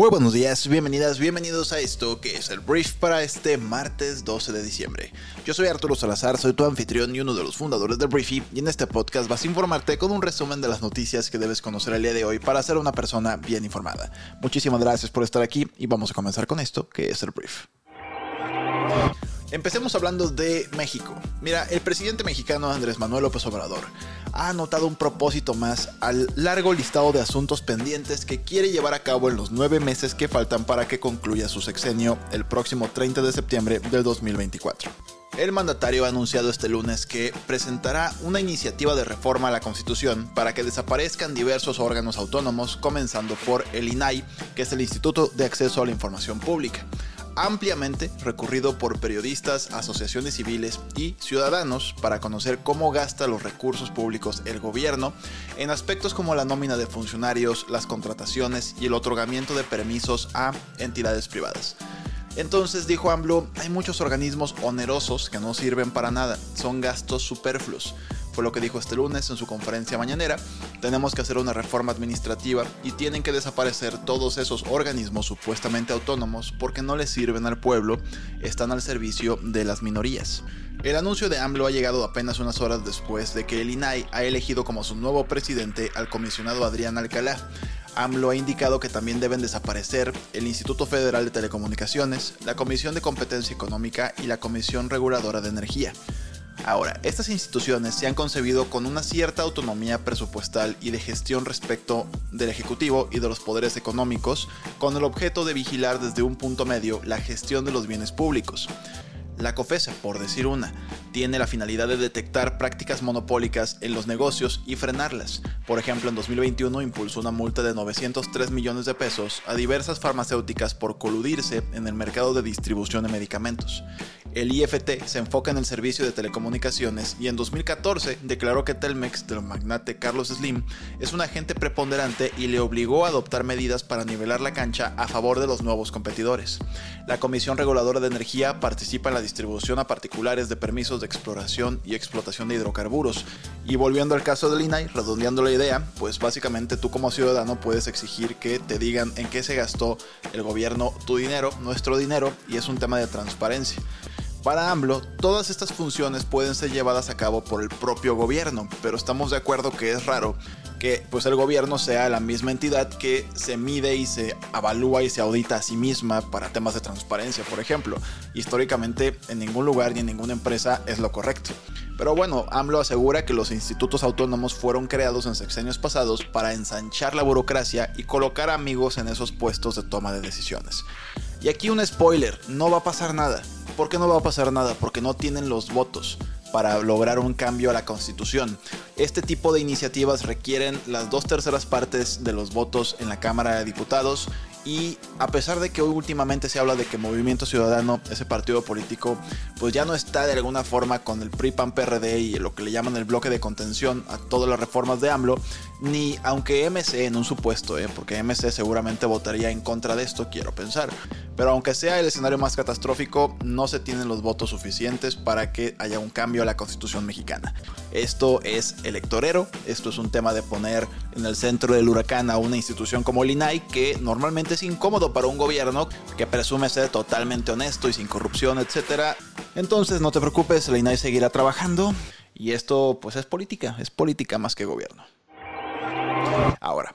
Muy buenos días, bienvenidas, bienvenidos a esto que es el brief para este martes 12 de diciembre. Yo soy Arturo Salazar, soy tu anfitrión y uno de los fundadores de Briefy y en este podcast vas a informarte con un resumen de las noticias que debes conocer el día de hoy para ser una persona bien informada. Muchísimas gracias por estar aquí y vamos a comenzar con esto que es el brief. Empecemos hablando de México. Mira, el presidente mexicano Andrés Manuel López Obrador ha anotado un propósito más al largo listado de asuntos pendientes que quiere llevar a cabo en los nueve meses que faltan para que concluya su sexenio el próximo 30 de septiembre del 2024. El mandatario ha anunciado este lunes que presentará una iniciativa de reforma a la Constitución para que desaparezcan diversos órganos autónomos, comenzando por el INAI, que es el Instituto de Acceso a la Información Pública ampliamente recurrido por periodistas, asociaciones civiles y ciudadanos para conocer cómo gasta los recursos públicos el gobierno en aspectos como la nómina de funcionarios, las contrataciones y el otorgamiento de permisos a entidades privadas. Entonces dijo AMLO, hay muchos organismos onerosos que no sirven para nada, son gastos superfluos fue lo que dijo este lunes en su conferencia mañanera. Tenemos que hacer una reforma administrativa y tienen que desaparecer todos esos organismos supuestamente autónomos porque no les sirven al pueblo, están al servicio de las minorías. El anuncio de AMLO ha llegado apenas unas horas después de que el INAI ha elegido como su nuevo presidente al comisionado Adrián Alcalá. AMLO ha indicado que también deben desaparecer el Instituto Federal de Telecomunicaciones, la Comisión de Competencia Económica y la Comisión Reguladora de Energía. Ahora, estas instituciones se han concebido con una cierta autonomía presupuestal y de gestión respecto del Ejecutivo y de los poderes económicos, con el objeto de vigilar desde un punto medio la gestión de los bienes públicos. La COFESE, por decir una, tiene la finalidad de detectar prácticas monopólicas en los negocios y frenarlas. Por ejemplo, en 2021 impulsó una multa de 903 millones de pesos a diversas farmacéuticas por coludirse en el mercado de distribución de medicamentos. El IFT se enfoca en el servicio de telecomunicaciones y en 2014 declaró que Telmex del magnate Carlos Slim es un agente preponderante y le obligó a adoptar medidas para nivelar la cancha a favor de los nuevos competidores. La Comisión Reguladora de Energía participa en la distribución a particulares de permisos de exploración y explotación de hidrocarburos. Y volviendo al caso del INAI, redondeando la idea, pues básicamente tú como ciudadano puedes exigir que te digan en qué se gastó el gobierno tu dinero, nuestro dinero, y es un tema de transparencia. Para AMLO, todas estas funciones pueden ser llevadas a cabo por el propio gobierno, pero estamos de acuerdo que es raro que pues el gobierno sea la misma entidad que se mide y se avalúa y se audita a sí misma para temas de transparencia, por ejemplo. Históricamente en ningún lugar ni en ninguna empresa es lo correcto. Pero bueno, AMLO asegura que los institutos autónomos fueron creados en sexenios pasados para ensanchar la burocracia y colocar amigos en esos puestos de toma de decisiones. Y aquí un spoiler, no va a pasar nada. ¿Por qué no va a pasar nada? Porque no tienen los votos para lograr un cambio a la constitución. Este tipo de iniciativas requieren las dos terceras partes de los votos en la Cámara de Diputados y a pesar de que hoy últimamente se habla de que Movimiento Ciudadano, ese partido político, pues ya no está de alguna forma con el PRI PAN PRD y lo que le llaman el bloque de contención a todas las reformas de AMLO, ni aunque MC en un supuesto, ¿eh? porque MC seguramente votaría en contra de esto, quiero pensar. Pero aunque sea el escenario más catastrófico, no se tienen los votos suficientes para que haya un cambio a la constitución mexicana. Esto es electorero, esto es un tema de poner en el centro del huracán a una institución como el INAI que normalmente es incómodo para un gobierno que presume ser totalmente honesto y sin corrupción, etc. Entonces no te preocupes, la INAI seguirá trabajando y esto pues es política, es política más que gobierno.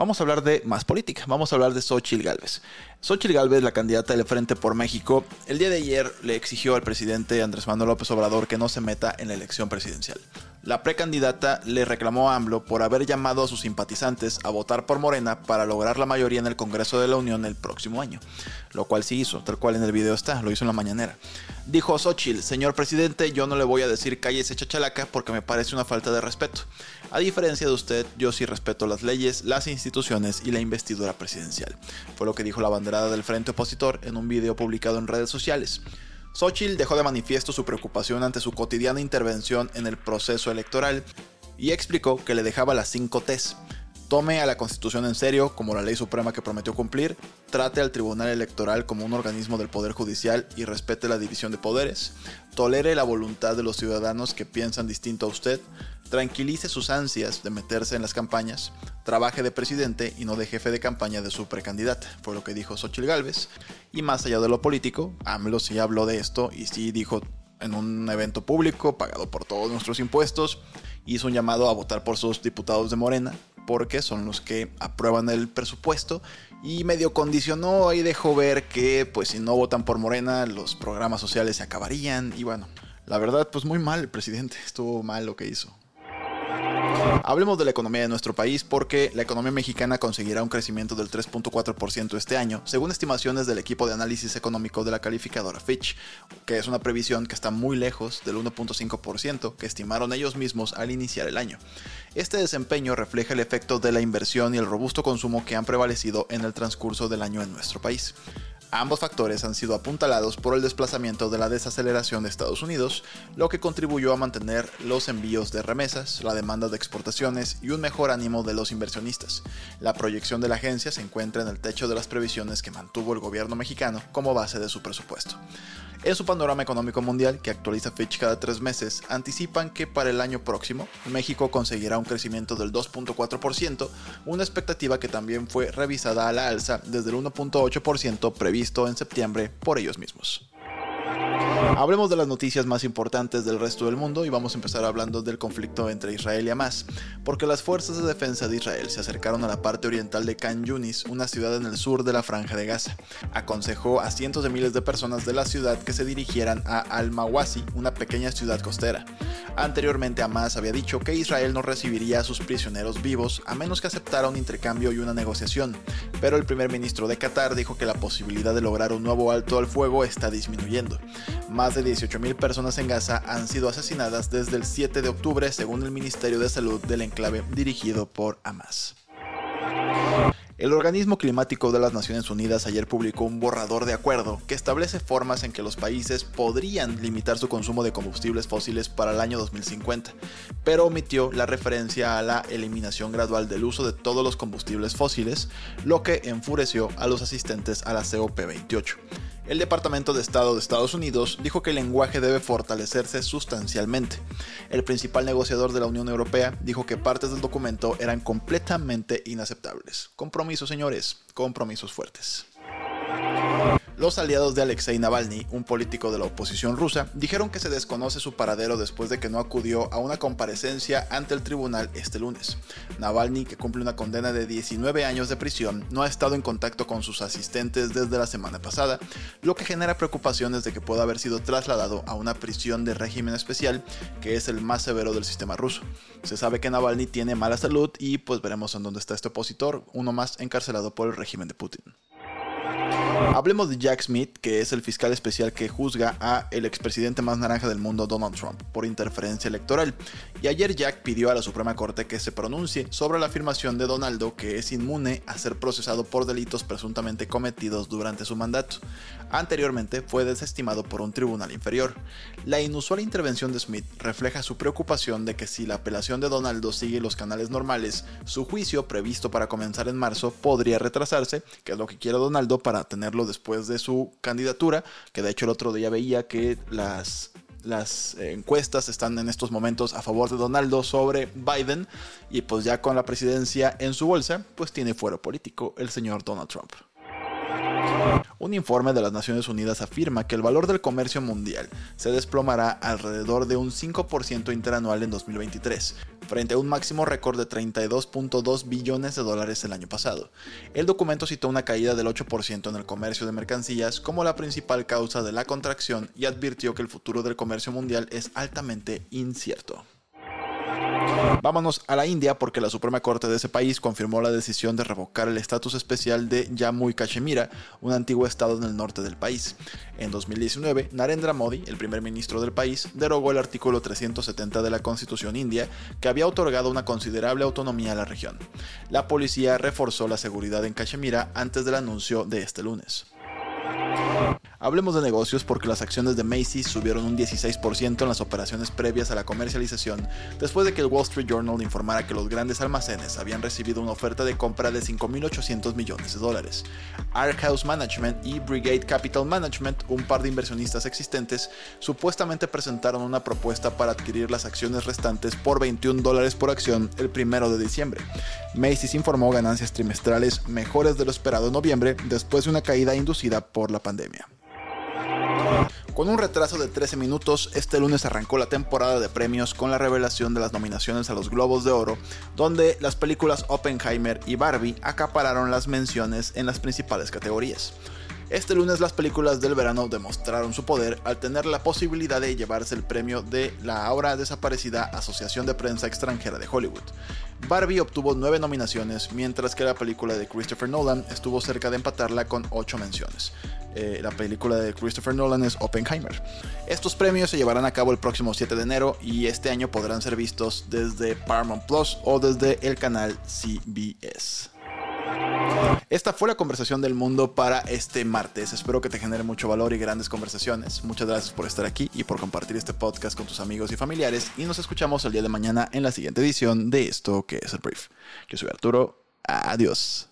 Vamos a hablar de más política. Vamos a hablar de Xochitl Galvez. Xochitl Galvez, la candidata del Frente por México, el día de ayer le exigió al presidente Andrés Manuel López Obrador que no se meta en la elección presidencial. La precandidata le reclamó a AMLO por haber llamado a sus simpatizantes a votar por Morena para lograr la mayoría en el Congreso de la Unión el próximo año, lo cual sí hizo, tal cual en el video está, lo hizo en la mañanera. Dijo Xochitl, señor presidente, yo no le voy a decir cállese chachalaca porque me parece una falta de respeto. A diferencia de usted, yo sí respeto las leyes, las instituciones y la investidura presidencial. Fue lo que dijo la banderada del Frente Opositor en un video publicado en redes sociales. Xochitl dejó de manifiesto su preocupación ante su cotidiana intervención en el proceso electoral y explicó que le dejaba las 5 T's. tome a la Constitución en serio como la ley suprema que prometió cumplir, trate al Tribunal Electoral como un organismo del Poder Judicial y respete la división de poderes, tolere la voluntad de los ciudadanos que piensan distinto a usted, tranquilice sus ansias de meterse en las campañas, trabaje de presidente y no de jefe de campaña de su precandidata, fue lo que dijo Xochitl Gálvez. Y más allá de lo político, AMLO sí habló de esto y sí dijo en un evento público pagado por todos nuestros impuestos, hizo un llamado a votar por sus diputados de Morena, porque son los que aprueban el presupuesto y medio condicionó y dejó ver que pues si no votan por Morena los programas sociales se acabarían y bueno, la verdad pues muy mal el presidente, estuvo mal lo que hizo. Hablemos de la economía de nuestro país porque la economía mexicana conseguirá un crecimiento del 3.4% este año, según estimaciones del equipo de análisis económico de la calificadora Fitch, que es una previsión que está muy lejos del 1.5% que estimaron ellos mismos al iniciar el año. Este desempeño refleja el efecto de la inversión y el robusto consumo que han prevalecido en el transcurso del año en nuestro país. Ambos factores han sido apuntalados por el desplazamiento de la desaceleración de Estados Unidos, lo que contribuyó a mantener los envíos de remesas, la demanda de exportaciones y un mejor ánimo de los inversionistas. La proyección de la agencia se encuentra en el techo de las previsiones que mantuvo el gobierno mexicano como base de su presupuesto. En su panorama económico mundial, que actualiza Fitch cada tres meses, anticipan que para el año próximo México conseguirá un crecimiento del 2.4%, una expectativa que también fue revisada a la alza desde el 1.8% previsto en septiembre por ellos mismos. Hablemos de las noticias más importantes del resto del mundo y vamos a empezar hablando del conflicto entre Israel y Hamas, porque las fuerzas de defensa de Israel se acercaron a la parte oriental de Khan Yunis, una ciudad en el sur de la franja de Gaza. Aconsejó a cientos de miles de personas de la ciudad que se dirigieran a Al-Mawasi, una pequeña ciudad costera. Anteriormente Hamas había dicho que Israel no recibiría a sus prisioneros vivos a menos que aceptara un intercambio y una negociación, pero el primer ministro de Qatar dijo que la posibilidad de lograr un nuevo alto al fuego está disminuyendo. Más de 18.000 personas en Gaza han sido asesinadas desde el 7 de octubre según el Ministerio de Salud del enclave dirigido por Hamas. El Organismo Climático de las Naciones Unidas ayer publicó un borrador de acuerdo que establece formas en que los países podrían limitar su consumo de combustibles fósiles para el año 2050, pero omitió la referencia a la eliminación gradual del uso de todos los combustibles fósiles, lo que enfureció a los asistentes a la COP28 el Departamento de Estado de Estados Unidos dijo que el lenguaje debe fortalecerse sustancialmente. El principal negociador de la Unión Europea dijo que partes del documento eran completamente inaceptables. Compromisos, señores, compromisos fuertes. Los aliados de Alexei Navalny, un político de la oposición rusa, dijeron que se desconoce su paradero después de que no acudió a una comparecencia ante el tribunal este lunes. Navalny, que cumple una condena de 19 años de prisión, no ha estado en contacto con sus asistentes desde la semana pasada, lo que genera preocupaciones de que pueda haber sido trasladado a una prisión de régimen especial, que es el más severo del sistema ruso. Se sabe que Navalny tiene mala salud y pues veremos en dónde está este opositor, uno más encarcelado por el régimen de Putin. Hablemos de Jack Smith, que es el fiscal especial que juzga a el expresidente más naranja del mundo, Donald Trump, por interferencia electoral. Y ayer Jack pidió a la Suprema Corte que se pronuncie sobre la afirmación de Donaldo que es inmune a ser procesado por delitos presuntamente cometidos durante su mandato. Anteriormente fue desestimado por un tribunal inferior. La inusual intervención de Smith refleja su preocupación de que si la apelación de Donaldo sigue los canales normales, su juicio previsto para comenzar en marzo podría retrasarse, que es lo que quiere Donaldo para tenerlo después de su candidatura, que de hecho el otro día veía que las las encuestas están en estos momentos a favor de Donaldo sobre Biden y pues ya con la presidencia en su bolsa, pues tiene fuero político el señor Donald Trump. Un informe de las Naciones Unidas afirma que el valor del comercio mundial se desplomará alrededor de un 5% interanual en 2023, frente a un máximo récord de 32.2 billones de dólares el año pasado. El documento citó una caída del 8% en el comercio de mercancías como la principal causa de la contracción y advirtió que el futuro del comercio mundial es altamente incierto. Vámonos a la India porque la Suprema Corte de ese país confirmó la decisión de revocar el estatus especial de Jammu y Kashmir, un antiguo estado en el norte del país. En 2019, Narendra Modi, el primer ministro del país, derogó el artículo 370 de la Constitución india que había otorgado una considerable autonomía a la región. La policía reforzó la seguridad en Kashmir antes del anuncio de este lunes. Hablemos de negocios porque las acciones de Macy's subieron un 16% en las operaciones previas a la comercialización, después de que el Wall Street Journal informara que los grandes almacenes habían recibido una oferta de compra de 5.800 millones de dólares. House Management y Brigade Capital Management, un par de inversionistas existentes, supuestamente presentaron una propuesta para adquirir las acciones restantes por 21 dólares por acción el primero de diciembre. Macy's informó ganancias trimestrales mejores de lo esperado en noviembre después de una caída inducida por la pandemia. Con un retraso de 13 minutos, este lunes arrancó la temporada de premios con la revelación de las nominaciones a los Globos de Oro, donde las películas Oppenheimer y Barbie acapararon las menciones en las principales categorías. Este lunes las películas del verano demostraron su poder al tener la posibilidad de llevarse el premio de la ahora desaparecida Asociación de Prensa Extranjera de Hollywood. Barbie obtuvo nueve nominaciones, mientras que la película de Christopher Nolan estuvo cerca de empatarla con ocho menciones. Eh, la película de Christopher Nolan es Oppenheimer. Estos premios se llevarán a cabo el próximo 7 de enero y este año podrán ser vistos desde Paramount Plus o desde el canal CBS. Esta fue la conversación del mundo para este martes. Espero que te genere mucho valor y grandes conversaciones. Muchas gracias por estar aquí y por compartir este podcast con tus amigos y familiares. Y nos escuchamos el día de mañana en la siguiente edición de esto que es el brief. Yo soy Arturo. Adiós.